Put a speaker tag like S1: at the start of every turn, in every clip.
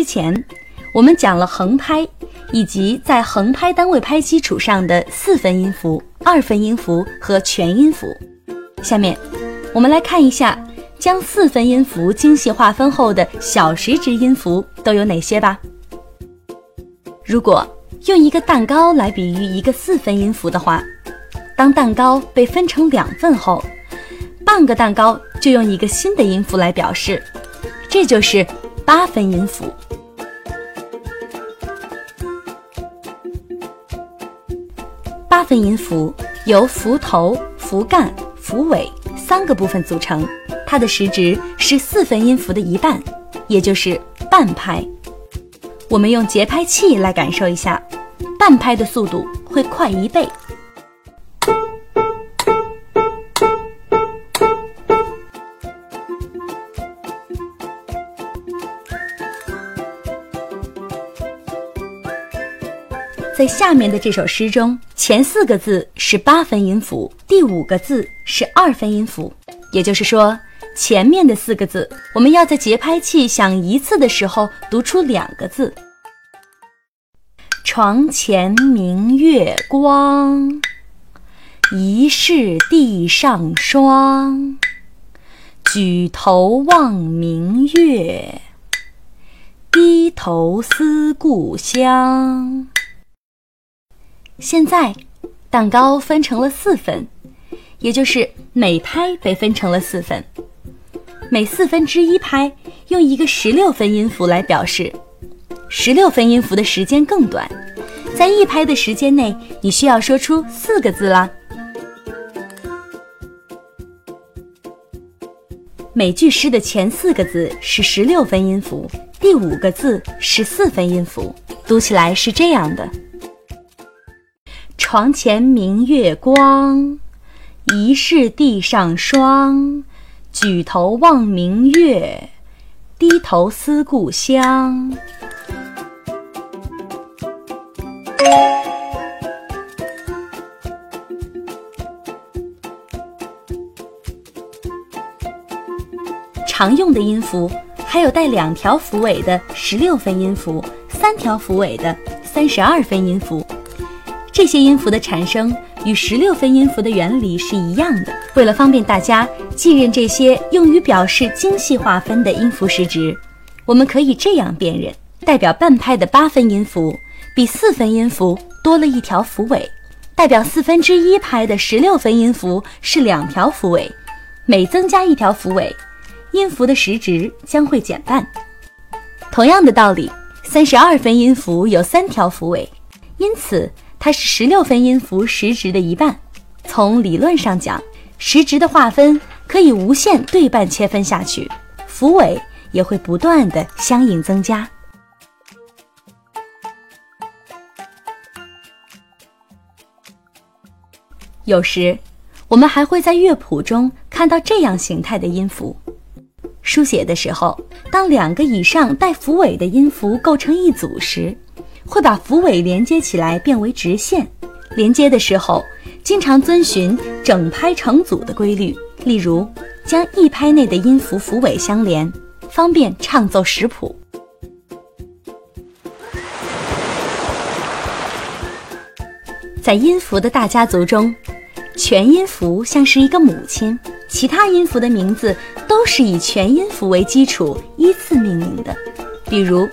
S1: 之前，我们讲了横拍以及在横拍单位拍基础上的四分音符、二分音符和全音符。下面，我们来看一下将四分音符精细划分后的小时值音符都有哪些吧。如果用一个蛋糕来比喻一个四分音符的话，当蛋糕被分成两份后，半个蛋糕就用一个新的音符来表示，这就是八分音符。分音符由符头、符干、符尾三个部分组成，它的时值是四分音符的一半，也就是半拍。我们用节拍器来感受一下，半拍的速度会快一倍。在下面的这首诗中，前四个字是八分音符，第五个字是二分音符。也就是说，前面的四个字，我们要在节拍器响一次的时候读出两个字。床前明月光，疑是地上霜。举头望明月，低头思故乡。现在，蛋糕分成了四份，也就是每拍被分成了四份。每四分之一拍用一个十六分音符来表示，十六分音符的时间更短，在一拍的时间内，你需要说出四个字啦。每句诗的前四个字是十六分音符，第五个字是四分音符，读起来是这样的。床前明月光，疑是地上霜。举头望明月，低头思故乡。常用的音符还有带两条符尾的十六分音符，三条符尾的三十二分音符。这些音符的产生与十六分音符的原理是一样的。为了方便大家记认这些用于表示精细划分的音符时值，我们可以这样辨认：代表半拍的八分音符比四分音符多了一条符尾；代表四分之一拍的十六分音符是两条符尾。每增加一条符尾，音符的时值将会减半。同样的道理，三十二分音符有三条符尾，因此。它是十六分音符时值的一半。从理论上讲，时值的划分可以无限对半切分下去，符尾也会不断的相应增加。有时，我们还会在乐谱中看到这样形态的音符。书写的时候，当两个以上带符尾的音符构成一组时。会把符尾连接起来变为直线，连接的时候经常遵循整拍成组的规律，例如将一拍内的音符符尾相连，方便唱奏识谱。在音符的大家族中，全音符像是一个母亲，其他音符的名字都是以全音符为基础依次命名的，比如。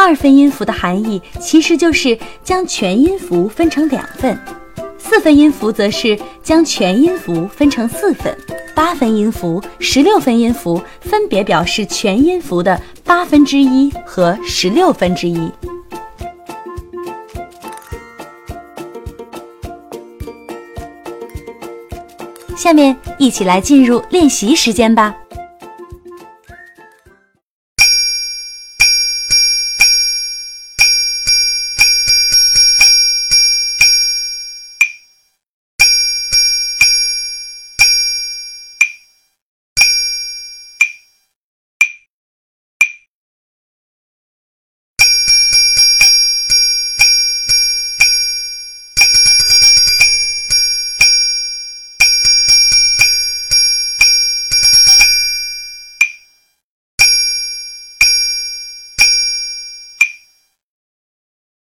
S1: 二分音符的含义其实就是将全音符分成两份，四分音符则是将全音符分成四份，八分音符、十六分音符分别表示全音符的八分之一和十六分之一。下面一起来进入练习时间吧。